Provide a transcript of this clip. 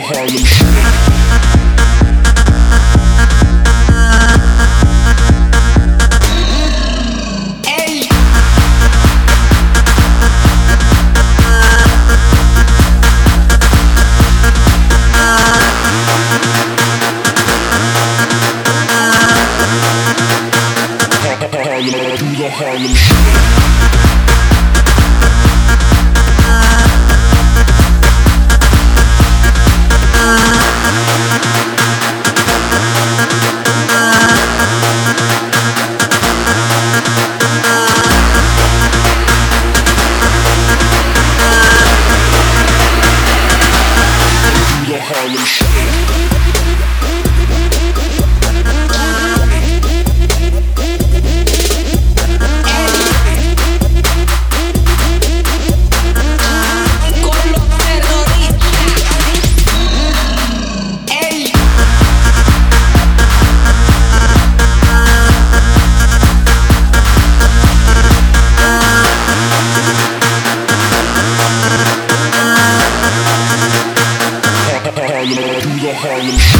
Harlem Shake. Ey, Harlem, do the Harlem Shake. Harlem,